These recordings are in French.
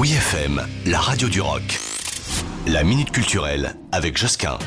Oui FM, la radio du rock. La minute culturelle avec Josquin.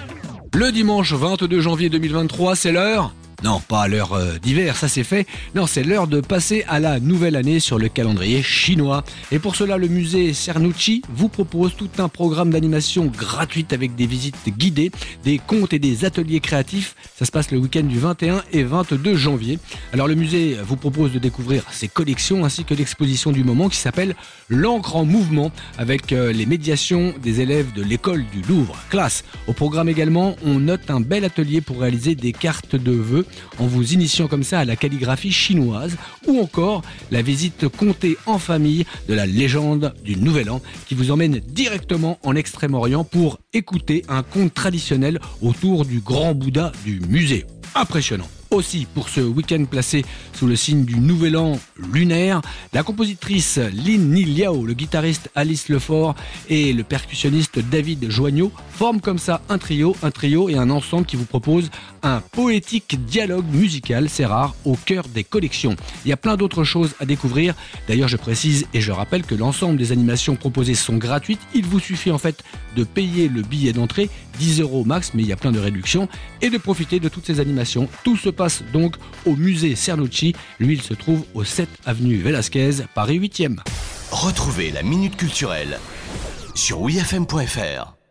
Le dimanche 22 janvier 2023, c'est l'heure non, pas l'heure euh, d'hiver, ça c'est fait. Non, c'est l'heure de passer à la nouvelle année sur le calendrier chinois. Et pour cela, le musée Cernucci vous propose tout un programme d'animation gratuite avec des visites guidées, des contes et des ateliers créatifs. Ça se passe le week-end du 21 et 22 janvier. Alors le musée vous propose de découvrir ses collections ainsi que l'exposition du moment qui s'appelle L'encre en mouvement avec euh, les médiations des élèves de l'école du Louvre. Classe. Au programme également, on note un bel atelier pour réaliser des cartes de vœux en vous initiant comme ça à la calligraphie chinoise ou encore la visite comptée en famille de la légende du Nouvel An qui vous emmène directement en Extrême-Orient pour écouter un conte traditionnel autour du grand Bouddha du musée. Impressionnant aussi pour ce week-end placé sous le signe du Nouvel An lunaire. La compositrice Lin Ni Liao, le guitariste Alice Lefort et le percussionniste David Joignot forment comme ça un trio, un trio et un ensemble qui vous propose un poétique dialogue musical, c'est rare, au cœur des collections. Il y a plein d'autres choses à découvrir. D'ailleurs, je précise et je rappelle que l'ensemble des animations proposées sont gratuites. Il vous suffit en fait de payer le billet d'entrée, 10 euros max, mais il y a plein de réductions, et de profiter de toutes ces animations. Tout se passe donc au musée Cernucci. Lui, il se trouve au 7 avenue Velasquez, Paris 8e. Retrouvez la Minute Culturelle sur wfm.fr.